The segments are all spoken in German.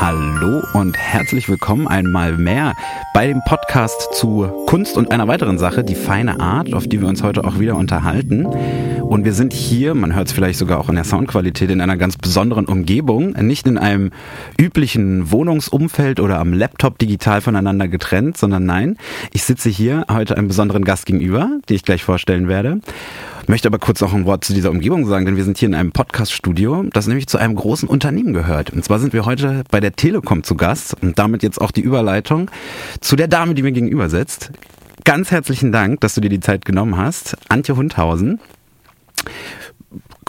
Hallo und herzlich willkommen einmal mehr bei dem Podcast zu Kunst und einer weiteren Sache, die feine Art, auf die wir uns heute auch wieder unterhalten. Und wir sind hier, man hört es vielleicht sogar auch in der Soundqualität, in einer ganz besonderen Umgebung, nicht in einem üblichen Wohnungsumfeld oder am Laptop digital voneinander getrennt, sondern nein, ich sitze hier heute einem besonderen Gast gegenüber, den ich gleich vorstellen werde. Ich möchte aber kurz noch ein Wort zu dieser Umgebung sagen, denn wir sind hier in einem Podcast-Studio, das nämlich zu einem großen Unternehmen gehört. Und zwar sind wir heute bei der Telekom zu Gast und damit jetzt auch die Überleitung zu der Dame, die mir gegenüber sitzt. Ganz herzlichen Dank, dass du dir die Zeit genommen hast. Antje Hundhausen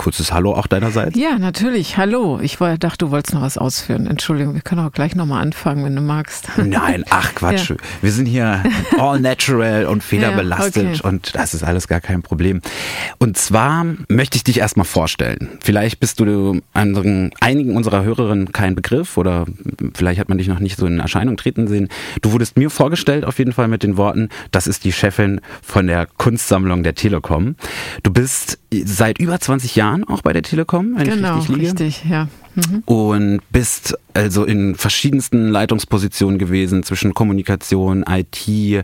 kurzes Hallo auch deinerseits? Ja, natürlich. Hallo. Ich dachte, du wolltest noch was ausführen. Entschuldigung, wir können auch gleich nochmal anfangen, wenn du magst. Nein, ach Quatsch. Ja. Wir sind hier all natural und federbelastet ja, okay. und das ist alles gar kein Problem. Und zwar möchte ich dich erstmal vorstellen. Vielleicht bist du anderen, einigen unserer Hörerinnen kein Begriff oder vielleicht hat man dich noch nicht so in Erscheinung treten sehen. Du wurdest mir vorgestellt auf jeden Fall mit den Worten, das ist die Chefin von der Kunstsammlung der Telekom. Du bist seit über 20 Jahren auch bei der Telekom, wenn genau, ich richtig liege. richtig, ja. Mhm. Und bist also in verschiedensten Leitungspositionen gewesen zwischen Kommunikation, IT,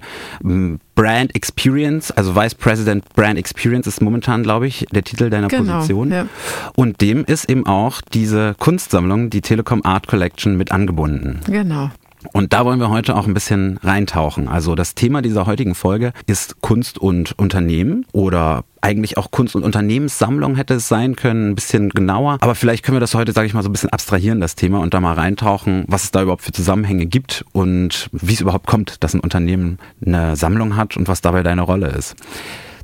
Brand Experience, also Vice President Brand Experience ist momentan, glaube ich, der Titel deiner genau, Position. Ja. Und dem ist eben auch diese Kunstsammlung, die Telekom Art Collection, mit angebunden. Genau. Und da wollen wir heute auch ein bisschen reintauchen. Also das Thema dieser heutigen Folge ist Kunst und Unternehmen oder eigentlich auch Kunst- und Unternehmenssammlung hätte es sein können, ein bisschen genauer. Aber vielleicht können wir das heute, sage ich mal, so ein bisschen abstrahieren, das Thema, und da mal reintauchen, was es da überhaupt für Zusammenhänge gibt und wie es überhaupt kommt, dass ein Unternehmen eine Sammlung hat und was dabei deine Rolle ist.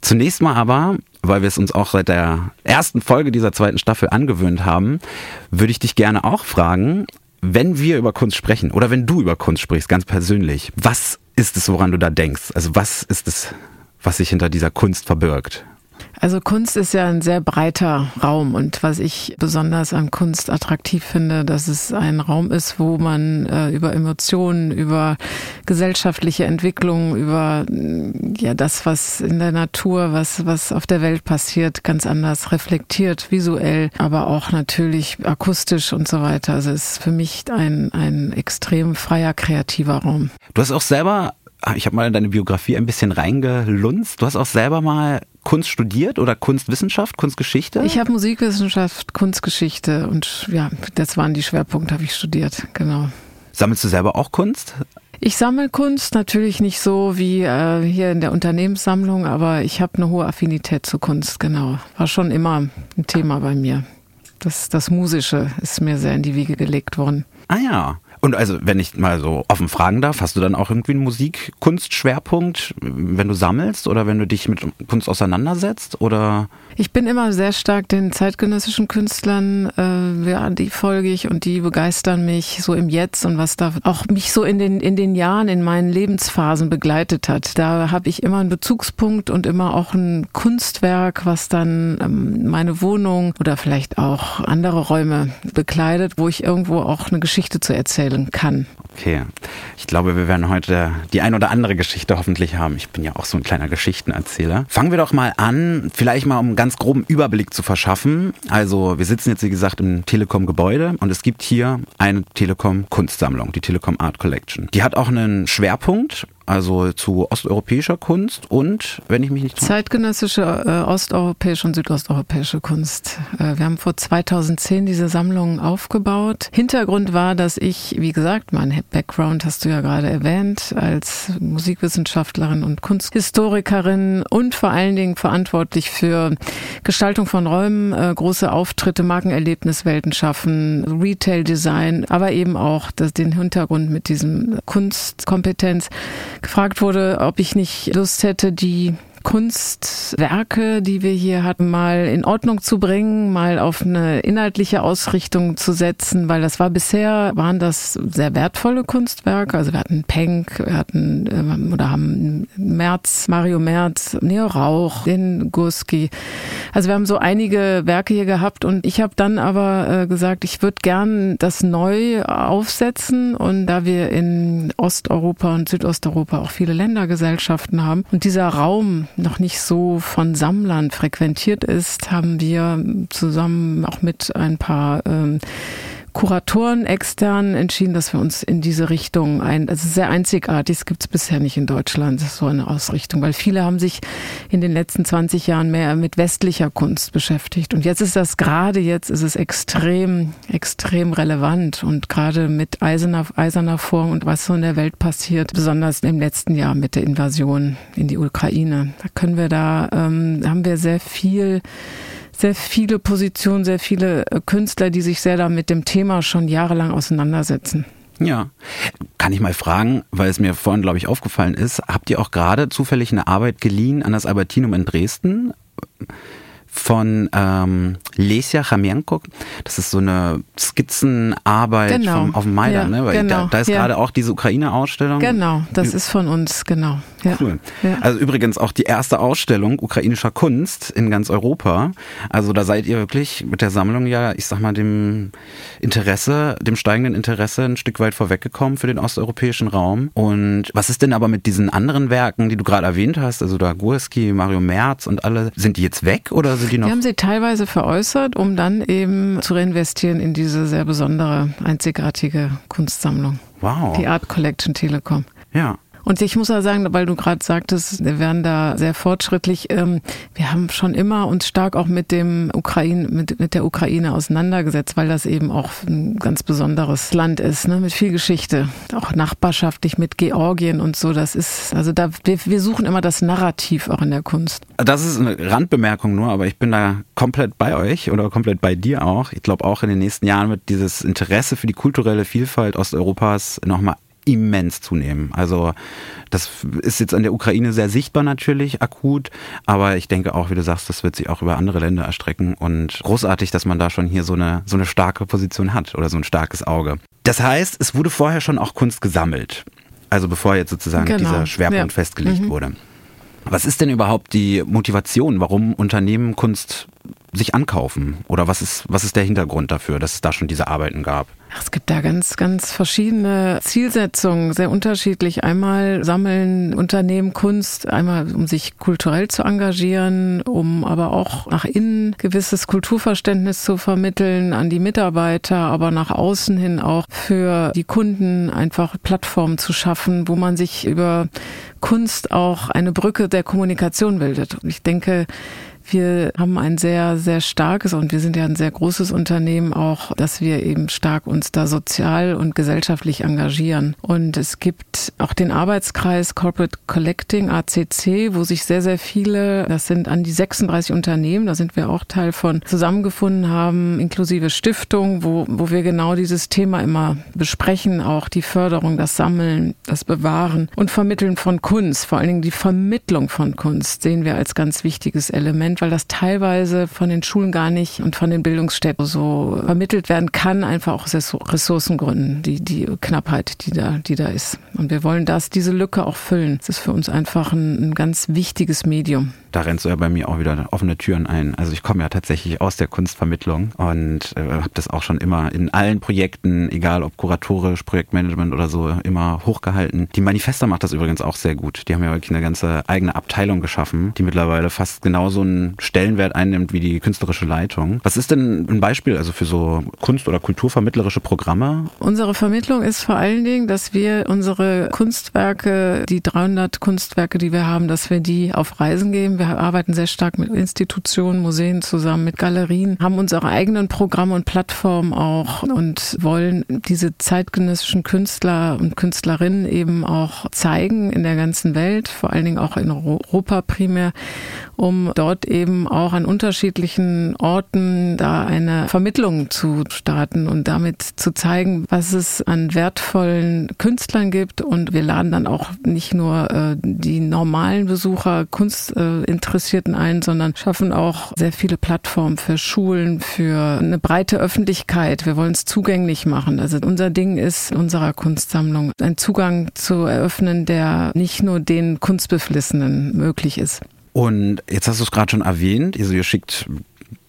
Zunächst mal aber, weil wir es uns auch seit der ersten Folge dieser zweiten Staffel angewöhnt haben, würde ich dich gerne auch fragen, wenn wir über Kunst sprechen oder wenn du über Kunst sprichst, ganz persönlich, was ist es, woran du da denkst? Also was ist es, was sich hinter dieser Kunst verbirgt? Also Kunst ist ja ein sehr breiter Raum und was ich besonders an Kunst attraktiv finde, dass es ein Raum ist, wo man äh, über Emotionen, über gesellschaftliche Entwicklung, über ja das, was in der Natur, was was auf der Welt passiert, ganz anders reflektiert, visuell, aber auch natürlich akustisch und so weiter. Also es ist für mich ein ein extrem freier kreativer Raum. Du hast auch selber ich habe mal in deine Biografie ein bisschen reingelunzt. Du hast auch selber mal Kunst studiert oder Kunstwissenschaft, Kunstgeschichte? Ich habe Musikwissenschaft, Kunstgeschichte und ja, das waren die Schwerpunkte, habe ich studiert, genau. Sammelst du selber auch Kunst? Ich sammle Kunst, natürlich nicht so wie äh, hier in der Unternehmenssammlung, aber ich habe eine hohe Affinität zu Kunst, genau. War schon immer ein Thema bei mir. Das, das Musische ist mir sehr in die Wiege gelegt worden. Ah ja. Und also, wenn ich mal so offen fragen darf, hast du dann auch irgendwie einen Musikkunstschwerpunkt, wenn du sammelst oder wenn du dich mit Kunst auseinandersetzt? Oder? Ich bin immer sehr stark den zeitgenössischen Künstlern, äh, ja, die folge ich und die begeistern mich so im Jetzt und was da auch mich so in den, in den Jahren, in meinen Lebensphasen begleitet hat. Da habe ich immer einen Bezugspunkt und immer auch ein Kunstwerk, was dann ähm, meine Wohnung oder vielleicht auch andere Räume bekleidet, wo ich irgendwo auch eine Geschichte zu erzählen erzählen kann. Okay. Ich glaube, wir werden heute die ein oder andere Geschichte hoffentlich haben. Ich bin ja auch so ein kleiner Geschichtenerzähler. Fangen wir doch mal an, vielleicht mal um einen ganz groben Überblick zu verschaffen. Also, wir sitzen jetzt, wie gesagt, im Telekom-Gebäude und es gibt hier eine Telekom-Kunstsammlung, die Telekom Art Collection. Die hat auch einen Schwerpunkt also zu osteuropäischer Kunst und, wenn ich mich nicht Zeitgenössische äh, osteuropäische und südosteuropäische Kunst. Äh, wir haben vor 2010 diese Sammlung aufgebaut. Hintergrund war, dass ich, wie gesagt, mein Background hast du ja gerade erwähnt, als Musikwissenschaftlerin und Kunsthistorikerin und vor allen Dingen verantwortlich für Gestaltung von Räumen, äh, große Auftritte, Markenerlebniswelten schaffen, Retail-Design, aber eben auch das, den Hintergrund mit diesem Kunstkompetenz gefragt wurde, ob ich nicht Lust hätte, die Kunstwerke, die wir hier hatten, mal in Ordnung zu bringen, mal auf eine inhaltliche Ausrichtung zu setzen, weil das war bisher, waren das sehr wertvolle Kunstwerke. Also wir hatten Penck, wir hatten ähm, oder haben Merz, Mario Merz, Neo Rauch, den Gurski. Also wir haben so einige Werke hier gehabt und ich habe dann aber äh, gesagt, ich würde gern das neu aufsetzen und da wir in Osteuropa und Südosteuropa auch viele Ländergesellschaften haben und dieser Raum noch nicht so von Sammlern frequentiert ist, haben wir zusammen auch mit ein paar ähm, Kuratoren extern entschieden, dass wir uns in diese Richtung ein, also sehr einzigartig, es gibt es bisher nicht in Deutschland, so eine Ausrichtung, weil viele haben sich in den letzten 20 Jahren mehr mit westlicher Kunst beschäftigt. Und jetzt ist das gerade jetzt ist es extrem, extrem relevant und gerade mit Eiserner, Eiserner Vorhang und was so in der Welt passiert, besonders im letzten Jahr mit der Invasion in die Ukraine. Da können wir da, ähm, haben wir sehr viel sehr viele Positionen, sehr viele äh, Künstler, die sich sehr da mit dem Thema schon jahrelang auseinandersetzen. Ja. Kann ich mal fragen, weil es mir vorhin, glaube ich, aufgefallen ist, habt ihr auch gerade zufällig eine Arbeit geliehen an das Albertinum in Dresden? von ähm, Lesia Chamienko. Das ist so eine Skizzenarbeit genau. vom, auf dem Maidan. Ja, ne? Weil genau. da, da ist ja. gerade auch diese Ukraine-Ausstellung. Genau, das ist von uns, genau. Ja. Cool. Ja. Also übrigens auch die erste Ausstellung ukrainischer Kunst in ganz Europa. Also da seid ihr wirklich mit der Sammlung ja, ich sag mal, dem Interesse, dem steigenden Interesse ein Stück weit vorweggekommen für den osteuropäischen Raum. Und was ist denn aber mit diesen anderen Werken, die du gerade erwähnt hast, also da Gurski, Mario Merz und alle, sind die jetzt weg oder sind die noch? Wir haben sie teilweise veräußert, um dann eben zu reinvestieren in diese sehr besondere, einzigartige Kunstsammlung. Wow. Die Art Collection Telekom. Ja. Und ich muss ja sagen, weil du gerade sagtest, wir werden da sehr fortschrittlich. Ähm, wir haben schon immer uns stark auch mit dem Ukraine, mit, mit der Ukraine auseinandergesetzt, weil das eben auch ein ganz besonderes Land ist, ne, mit viel Geschichte. Auch nachbarschaftlich mit Georgien und so. Das ist, also da, wir, wir suchen immer das Narrativ auch in der Kunst. Das ist eine Randbemerkung nur, aber ich bin da komplett bei euch oder komplett bei dir auch. Ich glaube auch in den nächsten Jahren wird dieses Interesse für die kulturelle Vielfalt Osteuropas nochmal immens zunehmen. Also das ist jetzt an der Ukraine sehr sichtbar natürlich, akut, aber ich denke auch, wie du sagst, das wird sich auch über andere Länder erstrecken und großartig, dass man da schon hier so eine, so eine starke Position hat oder so ein starkes Auge. Das heißt, es wurde vorher schon auch Kunst gesammelt. Also bevor jetzt sozusagen Genau. dieser Schwerpunkt Ja. festgelegt Mhm. wurde. Was ist denn überhaupt die Motivation, warum Unternehmen Kunst sich ankaufen? Oder was ist, was ist der Hintergrund dafür, dass es da schon diese Arbeiten gab? Es gibt da ganz, ganz verschiedene Zielsetzungen, sehr unterschiedlich. Einmal sammeln Unternehmen Kunst, einmal um sich kulturell zu engagieren, um aber auch nach innen gewisses Kulturverständnis zu vermitteln an die Mitarbeiter, aber nach außen hin auch für die Kunden einfach Plattformen zu schaffen, wo man sich über Kunst auch eine Brücke der Kommunikation bildet. Und ich denke, wir haben ein sehr, sehr starkes und wir sind ja ein sehr großes Unternehmen auch, dass wir eben stark uns da sozial und gesellschaftlich engagieren. Und es gibt auch den Arbeitskreis Corporate Collecting, ACC, wo sich sehr, sehr viele, das sind an die 36 Unternehmen, da sind wir auch Teil von, zusammengefunden haben, inklusive Stiftung, wo, wo wir genau dieses Thema immer besprechen, auch die Förderung, das Sammeln, das Bewahren und Vermitteln von Kunst, vor allen Dingen die Vermittlung von Kunst sehen wir als ganz wichtiges Element, weil das teilweise von den Schulen gar nicht und von den Bildungsstätten so vermittelt werden kann, einfach auch aus Ressourcengründen, die, die Knappheit, die da, die da ist. Und wir wollen das, diese Lücke auch füllen. Das ist für uns einfach ein, ein ganz wichtiges Medium. Da rennst du ja bei mir auch wieder offene Türen ein. Also ich komme ja tatsächlich aus der Kunstvermittlung und äh, habe das auch schon immer in allen Projekten, egal ob kuratorisch, Projektmanagement oder so, immer hochgehalten. Die Manifesta macht das übrigens auch sehr gut. Die haben ja wirklich eine ganze eigene Abteilung geschaffen, die mittlerweile fast genauso einen Stellenwert einnimmt wie die künstlerische Leitung. Was ist denn ein Beispiel also für so Kunst- oder kulturvermittlerische Programme? Unsere Vermittlung ist vor allen Dingen, dass wir unsere Kunstwerke, die 300 Kunstwerke, die wir haben, dass wir die auf Reisen geben. Wir arbeiten sehr stark mit Institutionen, Museen zusammen, mit Galerien, haben unsere eigenen Programme und Plattformen auch und wollen diese zeitgenössischen Künstler und Künstlerinnen eben auch zeigen in der ganzen Welt, vor allen Dingen auch in Europa primär, um dort eben auch an unterschiedlichen Orten da eine Vermittlung zu starten und damit zu zeigen, was es an wertvollen Künstlern gibt. Und wir laden dann auch nicht nur äh, die normalen Besucher, Kunstinteressierten ein, sondern schaffen auch sehr viele Plattformen für Schulen, für eine breite Öffentlichkeit. Wir wollen es zugänglich machen. Also unser Ding ist unserer Kunstsammlung, einen Zugang zu eröffnen, der nicht nur den Kunstbeflissenen möglich ist. Und jetzt hast du es gerade schon erwähnt, also ihr schickt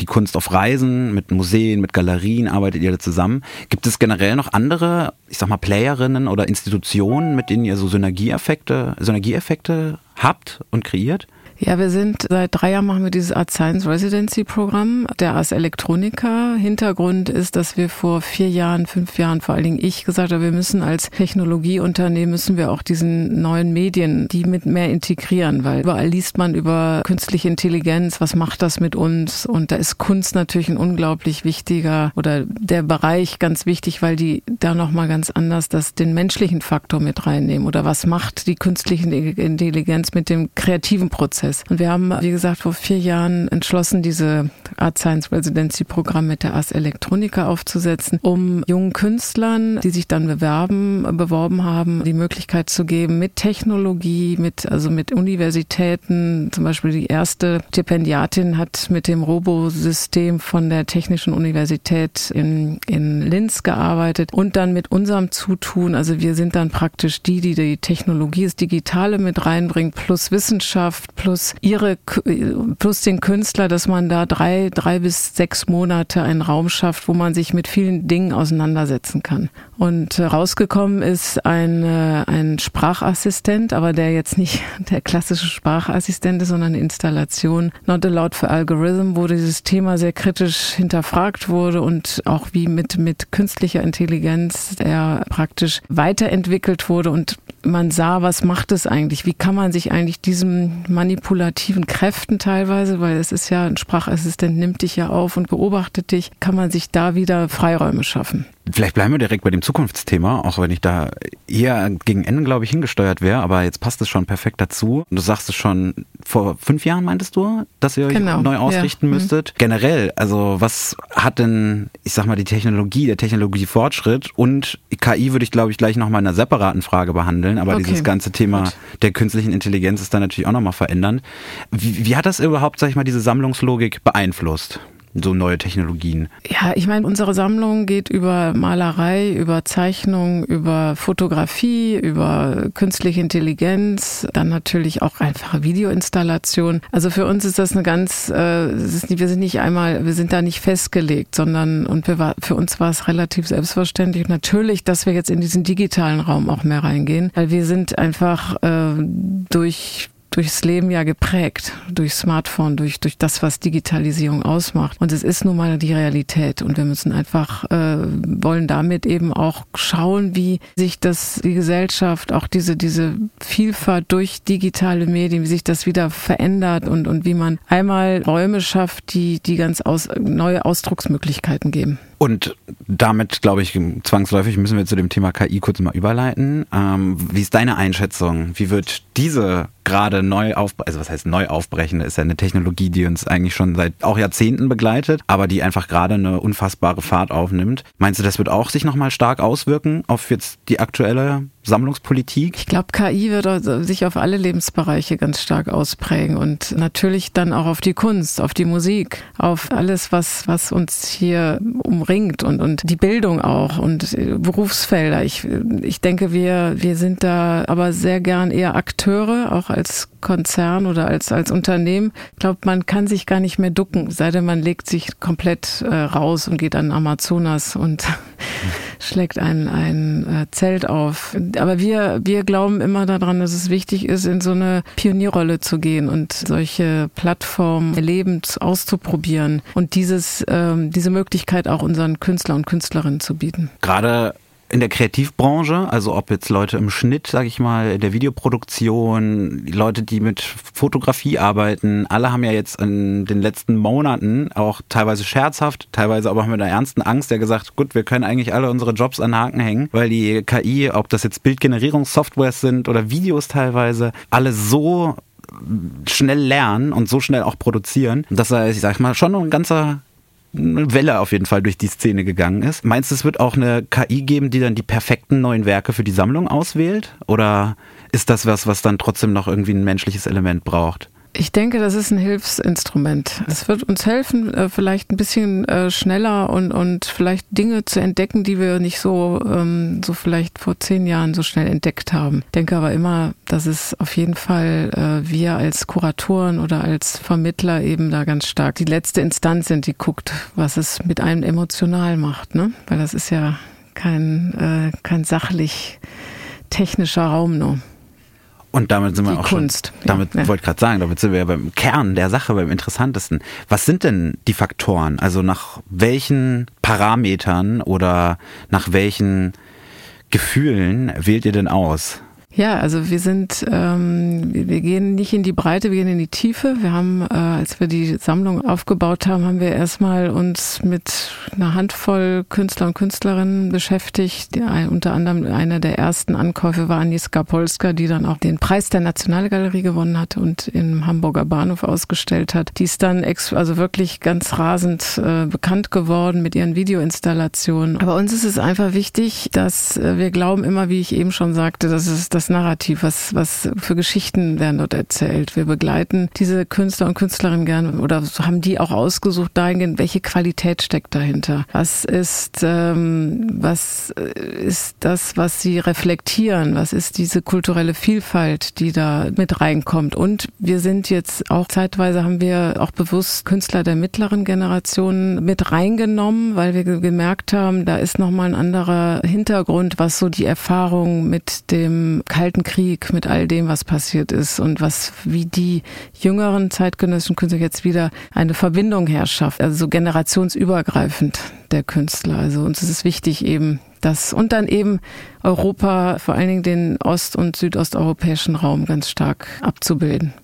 die Kunst auf Reisen, mit Museen, mit Galerien arbeitet ihr da zusammen. Gibt es generell noch andere, ich sag mal, Playerinnen oder Institutionen, mit denen ihr so Synergieeffekte, Synergieeffekte habt und kreiert? Ja, wir sind seit drei Jahren machen wir dieses Art Science Residency Programm der Ars Electronica. Hintergrund ist, dass wir vor vier Jahren, fünf Jahren, vor allen Dingen ich gesagt habe, wir müssen als Technologieunternehmen müssen wir auch diesen neuen Medien, die mit mehr integrieren, weil überall liest man über künstliche Intelligenz, was macht das mit uns? Und da ist Kunst natürlich ein unglaublich wichtiger oder der Bereich ganz wichtig, weil die da nochmal ganz anders das den menschlichen Faktor mit reinnehmen oder was macht die künstliche Intelligenz mit dem kreativen Prozess. Und wir haben, wie gesagt, vor vier Jahren entschlossen, diese Art Science Residency Programm mit der Ars Electronica aufzusetzen, um jungen Künstlern, die sich dann bewerben, beworben haben, die Möglichkeit zu geben, mit Technologie, mit, also mit Universitäten, zum Beispiel die erste Stipendiatin hat mit dem Robosystem von der Technischen Universität in, in Linz gearbeitet. Und dann mit unserem Zutun, also wir sind dann praktisch die, die die Technologie, das Digitale mit reinbringen, plus Wissenschaft, plus ihre, plus den Künstler, dass man da drei, drei bis sechs Monate einen Raum schafft, wo man sich mit vielen Dingen auseinandersetzen kann. Und rausgekommen ist ein, äh, ein Sprachassistent, aber der jetzt nicht der klassische Sprachassistent ist, sondern eine Installation Not Allowed for Algorithm, wo dieses Thema sehr kritisch hinterfragt wurde und auch wie mit, mit künstlicher Intelligenz er praktisch weiterentwickelt wurde und man sah, was macht es eigentlich? Wie kann man sich eigentlich diesen manipulativen Kräften teilweise, weil es ist ja ein Sprachassistent nimmt dich ja auf und beobachtet dich, kann man sich da wieder Freiräume schaffen? Vielleicht bleiben wir direkt bei dem Zukunftsthema, auch wenn ich da eher gegen Ende, glaube ich, hingesteuert wäre, aber jetzt passt es schon perfekt dazu. Du sagst es schon, vor fünf Jahren meintest du, dass ihr euch genau, neu ausrichten ja. Mhm. müsstet. Mhm. Generell, also was hat denn, ich sag mal, die Technologie, der Technologiefortschritt und KI würde ich, glaube ich, gleich nochmal in einer separaten Frage behandeln, aber okay. dieses ganze Thema Gut. der künstlichen Intelligenz ist dann natürlich auch nochmal verändern. Wie, wie hat das überhaupt, sag ich mal, diese Sammlungslogik beeinflusst? So neue Technologien? Ja, ich meine, unsere Sammlung geht über Malerei, über Zeichnung, über Fotografie, über künstliche Intelligenz, dann natürlich auch einfache Videoinstallation. Also für uns ist das eine ganz, äh, ist, wir sind nicht einmal, wir sind da nicht festgelegt, sondern und wir für uns war es relativ selbstverständlich. natürlich, dass wir jetzt in diesen digitalen Raum auch mehr reingehen, weil wir sind einfach äh, durch durchs Leben ja geprägt, durch Smartphone, durch, durch das, was Digitalisierung ausmacht. Und es ist nun mal die Realität. Und wir müssen einfach, äh, wollen damit eben auch schauen, wie sich das, die Gesellschaft, auch diese, diese Vielfalt durch digitale Medien, wie sich das wieder verändert und, und wie man einmal Räume schafft, die, die ganz aus, neue Ausdrucksmöglichkeiten geben. Und damit, glaube ich, zwangsläufig müssen wir zu dem Thema KI kurz mal überleiten. Ähm, wie ist deine Einschätzung? Wie wird diese gerade neu aufbrechen, also was heißt neu aufbrechen, ist ja eine Technologie, die uns eigentlich schon seit auch Jahrzehnten begleitet, aber die einfach gerade eine unfassbare Fahrt aufnimmt. Meinst du, das wird auch sich nochmal stark auswirken auf jetzt die aktuelle Sammlungspolitik? Ich glaube, KI wird sich auf alle Lebensbereiche ganz stark ausprägen und natürlich dann auch auf die Kunst, auf die Musik, auf alles, was, was uns hier umringt und, und die Bildung auch und Berufsfelder. Ich, ich denke, wir, wir sind da aber sehr gern eher Akteure, auch als Konzern oder als, als Unternehmen. Ich glaube, man kann sich gar nicht mehr ducken, sei denn man legt sich komplett äh, raus und geht an Amazonas und schlägt ein, ein äh, Zelt auf. Aber wir, wir glauben immer daran, dass es wichtig ist, in so eine Pionierrolle zu gehen und solche Plattformen erlebend auszuprobieren und dieses, ähm, diese Möglichkeit auch unseren Künstlern und Künstlerinnen zu bieten. Gerade in der Kreativbranche, also ob jetzt Leute im Schnitt, sage ich mal, in der Videoproduktion, Leute, die mit Fotografie arbeiten, alle haben ja jetzt in den letzten Monaten auch teilweise scherzhaft, teilweise aber mit einer ernsten Angst ja gesagt, gut, wir können eigentlich alle unsere Jobs an Haken hängen, weil die KI, ob das jetzt Bildgenerierungssoftwares sind oder Videos teilweise, alle so schnell lernen und so schnell auch produzieren, dass er, ich sag mal, schon ein ganzer eine Welle auf jeden Fall durch die Szene gegangen ist. Meinst du, es wird auch eine KI geben, die dann die perfekten neuen Werke für die Sammlung auswählt? Oder ist das was, was dann trotzdem noch irgendwie ein menschliches Element braucht? Ich denke, das ist ein Hilfsinstrument. Es wird uns helfen, äh, vielleicht ein bisschen äh, schneller und, und vielleicht Dinge zu entdecken, die wir nicht so, ähm, so vielleicht vor zehn Jahren so schnell entdeckt haben. Ich denke aber immer, dass es auf jeden Fall äh, wir als Kuratoren oder als Vermittler eben da ganz stark die letzte Instanz sind, die guckt, was es mit einem emotional macht, ne? Weil das ist ja kein, kein sachlich technischer Raum nur. Und damit sind wir die auch Kunst. schon. Damit ja, wollte ich gerade sagen, damit sind wir ja beim Kern der Sache, beim interessantesten. Was sind denn die Faktoren? Also nach welchen Parametern oder nach welchen Gefühlen wählt ihr denn aus? Ja, also wir sind, ähm, wir gehen nicht in die Breite, wir gehen in die Tiefe. Wir haben, äh, als wir die Sammlung aufgebaut haben, haben wir erstmal uns mit einer Handvoll Künstler und Künstlerinnen beschäftigt. Die, unter anderem einer der ersten Ankäufe war Aniska Polska, die dann auch den Preis der Nationalgalerie gewonnen hat und im Hamburger Bahnhof ausgestellt hat. Die ist dann ex also wirklich ganz rasend äh, bekannt geworden mit ihren Videoinstallationen. Aber uns ist es einfach wichtig, dass äh, wir glauben immer, wie ich eben schon sagte, dass es das das Narrativ? Was, was für Geschichten werden dort erzählt? Wir begleiten diese Künstler und Künstlerinnen gern oder haben die auch ausgesucht dahingehend, welche Qualität steckt dahinter? Was ist, ähm, was ist das, was sie reflektieren? Was ist diese kulturelle Vielfalt, die da mit reinkommt? Und wir sind jetzt auch zeitweise haben wir auch bewusst Künstler der mittleren Generation mit reingenommen, weil wir gemerkt haben, da ist nochmal ein anderer Hintergrund, was so die Erfahrung mit dem Kalten Krieg, mit all dem, was passiert ist und was, wie die jüngeren zeitgenössischen Künstler jetzt wieder eine Verbindung herrschaft, also so generationsübergreifend der Künstler. Also uns ist es wichtig eben, das und dann eben Europa, vor allen Dingen den ost- und südosteuropäischen Raum ganz stark abzubilden.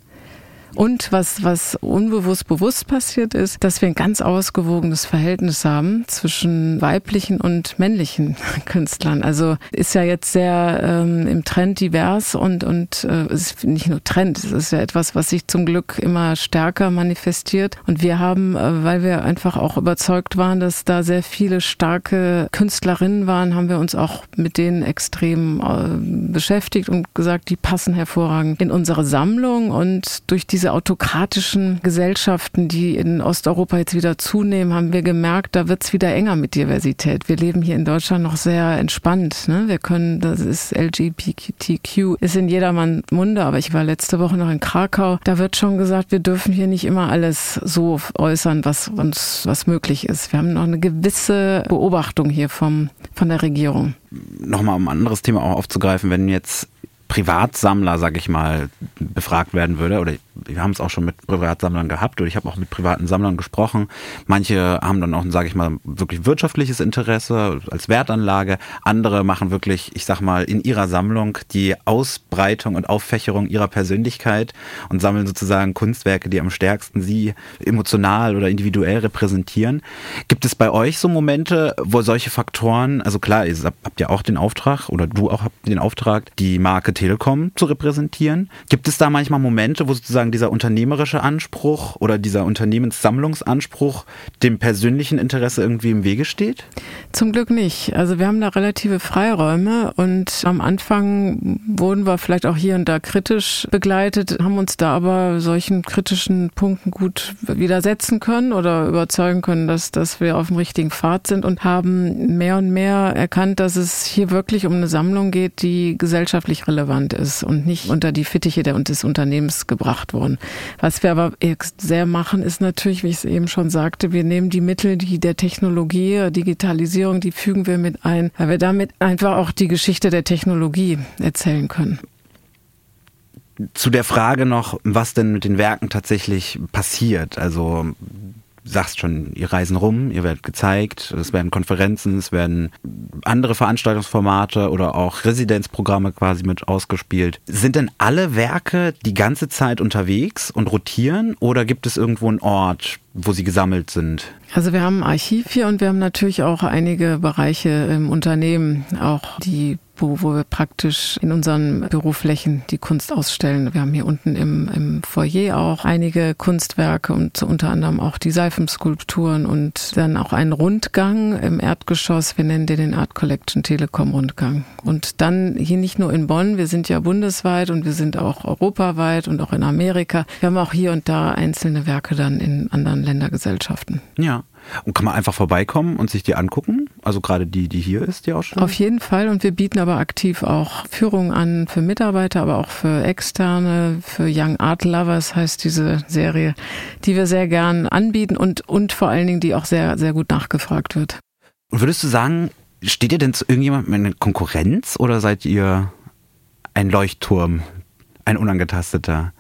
Und was, was unbewusst bewusst passiert ist, dass wir ein ganz ausgewogenes Verhältnis haben zwischen weiblichen und männlichen Künstlern. Also ist ja jetzt sehr ähm, im Trend divers und, und äh, es ist nicht nur Trend, es ist ja etwas, was sich zum Glück immer stärker manifestiert. Und wir haben, äh, weil wir einfach auch überzeugt waren, dass da sehr viele starke Künstlerinnen waren, haben wir uns auch mit denen extrem äh, beschäftigt und gesagt, die passen hervorragend in unsere Sammlung und durch diese diese autokratischen Gesellschaften, die in Osteuropa jetzt wieder zunehmen, haben wir gemerkt, da wird es wieder enger mit Diversität. Wir leben hier in Deutschland noch sehr entspannt. Ne? Wir können, das ist LGBTQ, ist in jedermann Munde, aber ich war letzte Woche noch in Krakau. Da wird schon gesagt, wir dürfen hier nicht immer alles so äußern, was uns, was möglich ist. Wir haben noch eine gewisse Beobachtung hier vom, von der Regierung. Nochmal um ein anderes Thema auch aufzugreifen, wenn jetzt Privatsammler, sag ich mal, befragt werden würde, oder wir haben es auch schon mit Privatsammlern gehabt, oder ich habe auch mit privaten Sammlern gesprochen. Manche haben dann auch, sage ich mal, wirklich wirtschaftliches Interesse als Wertanlage. Andere machen wirklich, ich sag mal, in ihrer Sammlung die Ausbreitung und Auffächerung ihrer Persönlichkeit und sammeln sozusagen Kunstwerke, die am stärksten sie emotional oder individuell repräsentieren. Gibt es bei euch so Momente, wo solche Faktoren, also klar, ihr habt ja auch den Auftrag, oder du auch habt den Auftrag, die Marke Telekom zu repräsentieren. Gibt es da manchmal Momente, wo sozusagen dieser unternehmerische Anspruch oder dieser Unternehmenssammlungsanspruch dem persönlichen Interesse irgendwie im Wege steht? Zum Glück nicht. Also wir haben da relative Freiräume und am Anfang wurden wir vielleicht auch hier und da kritisch begleitet, haben uns da aber solchen kritischen Punkten gut widersetzen können oder überzeugen können, dass, dass wir auf dem richtigen Pfad sind und haben mehr und mehr erkannt, dass es hier wirklich um eine Sammlung geht, die gesellschaftlich relevant relevant ist und nicht unter die Fittiche des Unternehmens gebracht worden. Was wir aber sehr machen, ist natürlich, wie ich es eben schon sagte, wir nehmen die Mittel, die der Technologie, Digitalisierung, die fügen wir mit ein, weil wir damit einfach auch die Geschichte der Technologie erzählen können zu der Frage noch, was denn mit den Werken tatsächlich passiert. Also sagst schon, ihr reisen rum, ihr werdet gezeigt, es werden Konferenzen, es werden andere Veranstaltungsformate oder auch Residenzprogramme quasi mit ausgespielt. Sind denn alle Werke die ganze Zeit unterwegs und rotieren oder gibt es irgendwo einen Ort, wo sie gesammelt sind? Also wir haben ein Archiv hier und wir haben natürlich auch einige Bereiche im Unternehmen, auch die wo, wo wir praktisch in unseren Büroflächen die Kunst ausstellen. Wir haben hier unten im, im Foyer auch einige Kunstwerke und unter anderem auch die Seifenskulpturen und dann auch einen Rundgang im Erdgeschoss. Wir nennen den den Art Collection Telekom Rundgang. Und dann hier nicht nur in Bonn, wir sind ja bundesweit und wir sind auch europaweit und auch in Amerika. Wir haben auch hier und da einzelne Werke dann in anderen Ländergesellschaften. Ja. Und kann man einfach vorbeikommen und sich die angucken? Also gerade die, die hier ist, die Ausstellung? Auf jeden Fall. Und wir bieten aber aktiv auch Führungen an für Mitarbeiter, aber auch für Externe, für Young Art Lovers heißt diese Serie, die wir sehr gern anbieten und, und vor allen Dingen, die auch sehr, sehr gut nachgefragt wird. Und würdest du sagen, steht ihr denn zu irgendjemandem in Konkurrenz oder seid ihr ein Leuchtturm ein unangetasteter.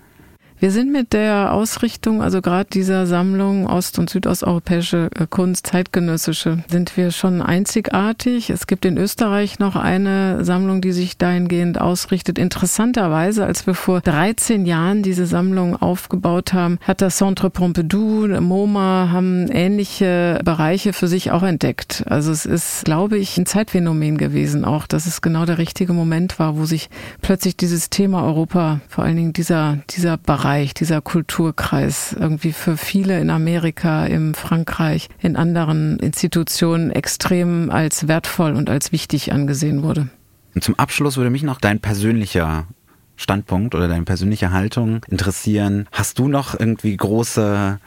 Wir sind mit der Ausrichtung, also gerade dieser Sammlung ost- und südosteuropäische äh, Kunst, zeitgenössische, sind wir schon einzigartig. Es gibt in Österreich noch eine Sammlung, die sich dahingehend ausrichtet. Interessanterweise, als wir vor 13 Jahren diese Sammlung aufgebaut haben, hat das Centre Pompidou, MoMA haben ähnliche Bereiche für sich auch entdeckt. Also es ist, glaube ich, ein Zeitphänomen gewesen auch, dass es genau der richtige Moment war, wo sich plötzlich dieses Thema Europa, vor allen Dingen dieser, dieser Bereich Bereich, dieser Kulturkreis, irgendwie für viele in Amerika, in Frankreich, in anderen Institutionen extrem als wertvoll und als wichtig angesehen wurde. Und zum Abschluss würde mich noch dein persönlicher Standpunkt oder deine persönliche Haltung interessieren. Hast du noch irgendwie große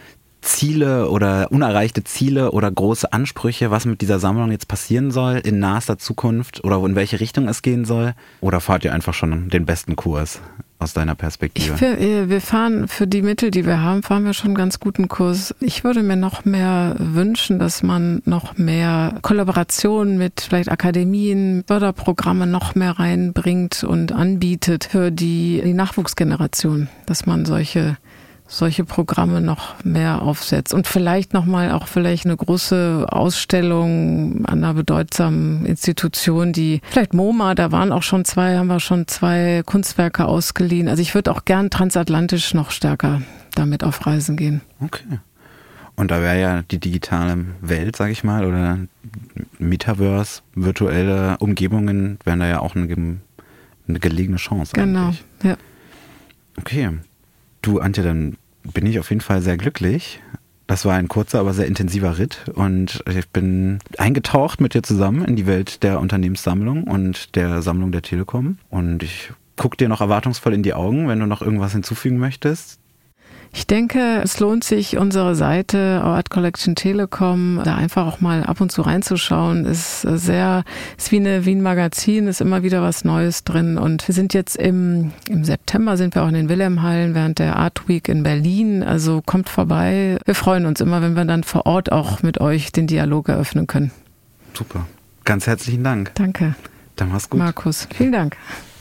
Ziele oder unerreichte Ziele oder große Ansprüche, was mit dieser Sammlung jetzt passieren soll in naher Zukunft oder in welche Richtung es gehen soll? Oder fahrt ihr einfach schon den besten Kurs aus deiner Perspektive? Ich, äh, wir fahren für die Mittel, die wir haben, fahren wir schon einen ganz guten Kurs. Ich würde mir noch mehr wünschen, dass man noch mehr Kollaboration mit vielleicht Akademien, Förderprogramme noch mehr reinbringt und anbietet für die, die Nachwuchsgeneration, dass man solche solche Programme noch mehr aufsetzt und vielleicht nochmal auch vielleicht eine große Ausstellung an einer bedeutsamen Institution, die vielleicht MoMA, da waren auch schon zwei, haben wir schon zwei Kunstwerke ausgeliehen. Also ich würde auch gern transatlantisch noch stärker damit auf Reisen gehen. Okay. Und da wäre ja die digitale Welt, sag ich mal, oder Metaverse, virtuelle Umgebungen, wären da ja auch eine, eine gelegene Chance. Genau, eigentlich. ja. Okay. Du, Antje, dann bin ich auf jeden Fall sehr glücklich. Das war ein kurzer, aber sehr intensiver Ritt und ich bin eingetaucht mit dir zusammen in die Welt der Unternehmenssammlung und der Sammlung der Telekom und ich gucke dir noch erwartungsvoll in die Augen, wenn du noch irgendwas hinzufügen möchtest. Ich denke, es lohnt sich, unsere Seite Art Collection Telekom da einfach auch mal ab und zu reinzuschauen. Ist sehr, ist wie, eine, wie ein Magazin, ist immer wieder was Neues drin. Und wir sind jetzt im, im September sind wir auch in den Wilhelmhallen während der Art Week in Berlin. Also kommt vorbei. Wir freuen uns immer, wenn wir dann vor Ort auch mit euch den Dialog eröffnen können. Super. Ganz herzlichen Dank. Danke. Dann mach's gut. Markus, vielen Dank.